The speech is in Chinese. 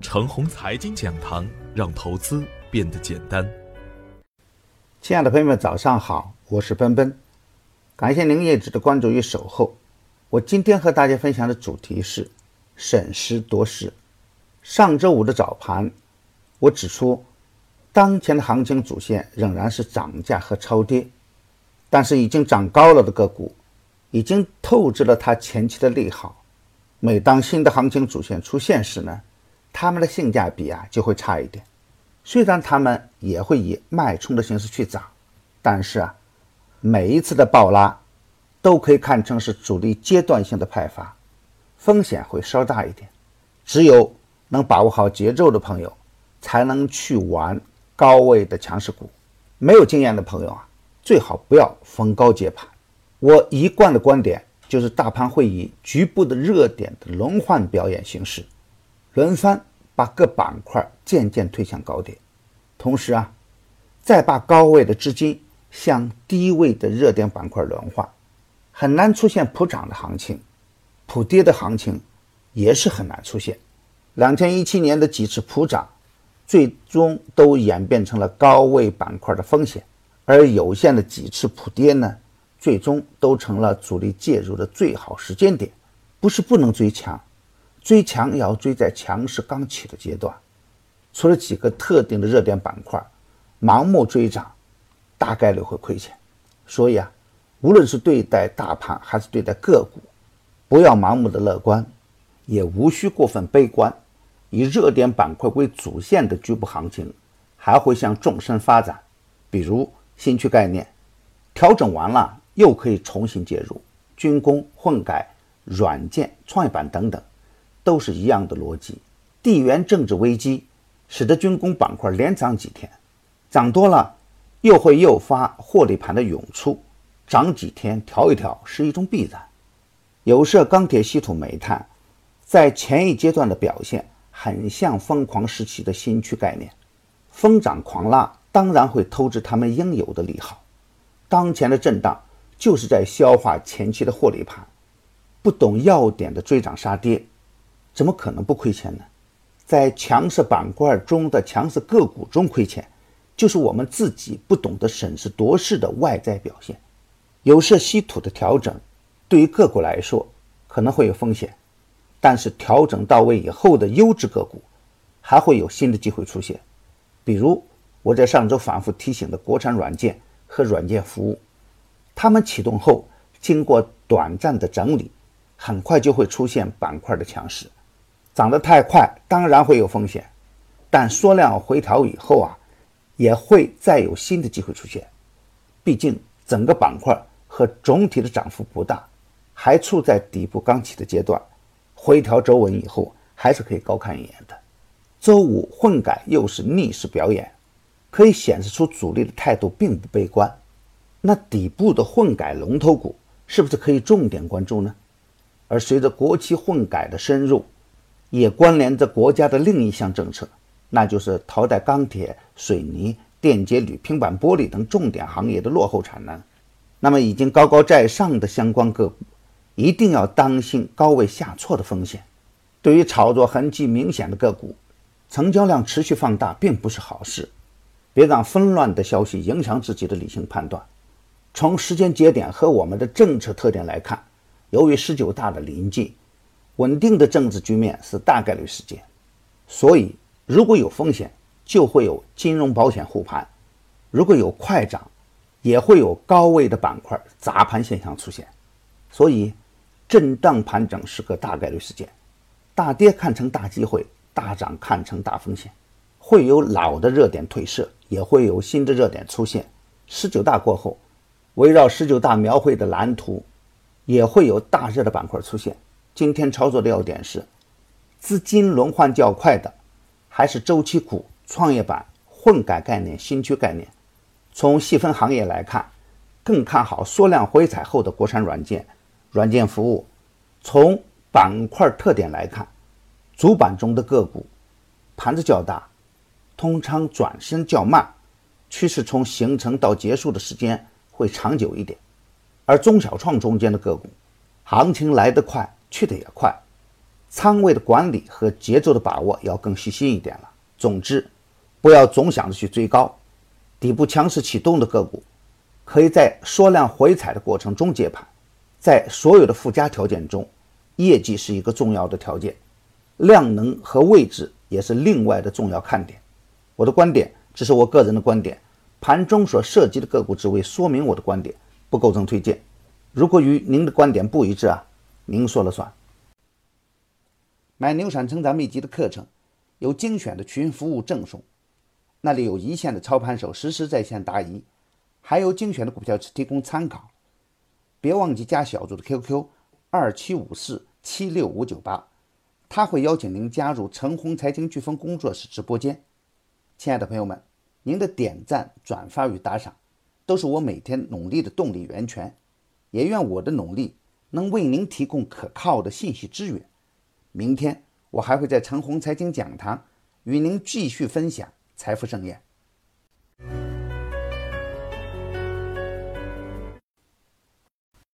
程红财经讲堂，让投资变得简单。亲爱的朋友们，早上好，我是奔奔，感谢您一直的关注与守候。我今天和大家分享的主题是审时度势。上周五的早盘，我指出，当前的行情主线仍然是涨价和超跌，但是已经涨高了的个股，已经透支了它前期的利好。每当新的行情主线出现时呢，他们的性价比啊就会差一点。虽然他们也会以脉冲的形式去涨，但是啊，每一次的暴拉都可以看成是主力阶段性的派发，风险会稍大一点。只有能把握好节奏的朋友，才能去玩高位的强势股。没有经验的朋友啊，最好不要逢高接盘。我一贯的观点。就是大盘会以局部的热点的轮换表演形式，轮番把各板块渐渐推向高点，同时啊，再把高位的资金向低位的热点板块轮换，很难出现普涨的行情，普跌的行情也是很难出现。两千一七年的几次普涨，最终都演变成了高位板块的风险，而有限的几次普跌呢？最终都成了主力介入的最好时间点，不是不能追强，追强也要追在强势刚起的阶段。除了几个特定的热点板块，盲目追涨，大概率会亏钱。所以啊，无论是对待大盘还是对待个股，不要盲目的乐观，也无需过分悲观。以热点板块为主线的局部行情，还会向纵深发展，比如新区概念，调整完了。又可以重新介入军工、混改、软件、创业板等等，都是一样的逻辑。地缘政治危机使得军工板块连涨几天，涨多了又会诱发获利盘的涌出，涨几天调一调是一种必然。有色、钢铁、稀土、煤炭在前一阶段的表现很像疯狂时期的新区概念，疯涨狂拉当然会透支他们应有的利好。当前的震荡。就是在消化前期的获利盘，不懂要点的追涨杀跌，怎么可能不亏钱呢？在强势板块中的强势个股中亏钱，就是我们自己不懂得审时度势的外在表现。有色稀土的调整，对于个股来说可能会有风险，但是调整到位以后的优质个股，还会有新的机会出现。比如我在上周反复提醒的国产软件和软件服务。他们启动后，经过短暂的整理，很快就会出现板块的强势。涨得太快，当然会有风险，但缩量回调以后啊，也会再有新的机会出现。毕竟整个板块和总体的涨幅不大，还处在底部刚起的阶段，回调走稳以后，还是可以高看一眼的。周五混改又是逆势表演，可以显示出主力的态度并不悲观。那底部的混改龙头股是不是可以重点关注呢？而随着国企混改的深入，也关联着国家的另一项政策，那就是淘汰钢铁、水泥、电解铝、平板玻璃等重点行业的落后产能。那么已经高高在上的相关个股，一定要当心高位下挫的风险。对于炒作痕迹明显的个股，成交量持续放大并不是好事。别让纷乱的消息影响自己的理性判断。从时间节点和我们的政策特点来看，由于十九大的临近，稳定的政治局面是大概率事件，所以如果有风险，就会有金融保险护盘；如果有快涨，也会有高位的板块砸盘现象出现。所以，震荡盘整是个大概率事件，大跌看成大机会，大涨看成大风险。会有老的热点褪色，也会有新的热点出现。十九大过后。围绕十九大描绘的蓝图，也会有大热的板块出现。今天操作的要点是，资金轮换较快的，还是周期股、创业板、混改概念、新区概念。从细分行业来看，更看好缩量回踩后的国产软件、软件服务。从板块特点来看，主板中的个股盘子较大，通常转身较慢，趋势从形成到结束的时间。会长久一点，而中小创中间的个股，行情来得快，去得也快，仓位的管理和节奏的把握要更细心一点了。总之，不要总想着去追高，底部强势启动的个股，可以在缩量回踩的过程中接盘。在所有的附加条件中，业绩是一个重要的条件，量能和位置也是另外的重要看点。我的观点只是我个人的观点，盘中所涉及的个股只为说明我的观点，不构成推荐。如果与您的观点不一致啊，您说了算。买牛产成长秘籍的课程，有精选的群服务赠送，那里有一线的操盘手实时在线答疑，还有精选的股票提供参考。别忘记加小组的 QQ 二七五四七六五九八，他会邀请您加入陈红财经飓风工作室直播间。亲爱的朋友们，您的点赞、转发与打赏，都是我每天努力的动力源泉。也愿我的努力能为您提供可靠的信息资源。明天我还会在陈红财经讲堂与您继续分享财富盛宴。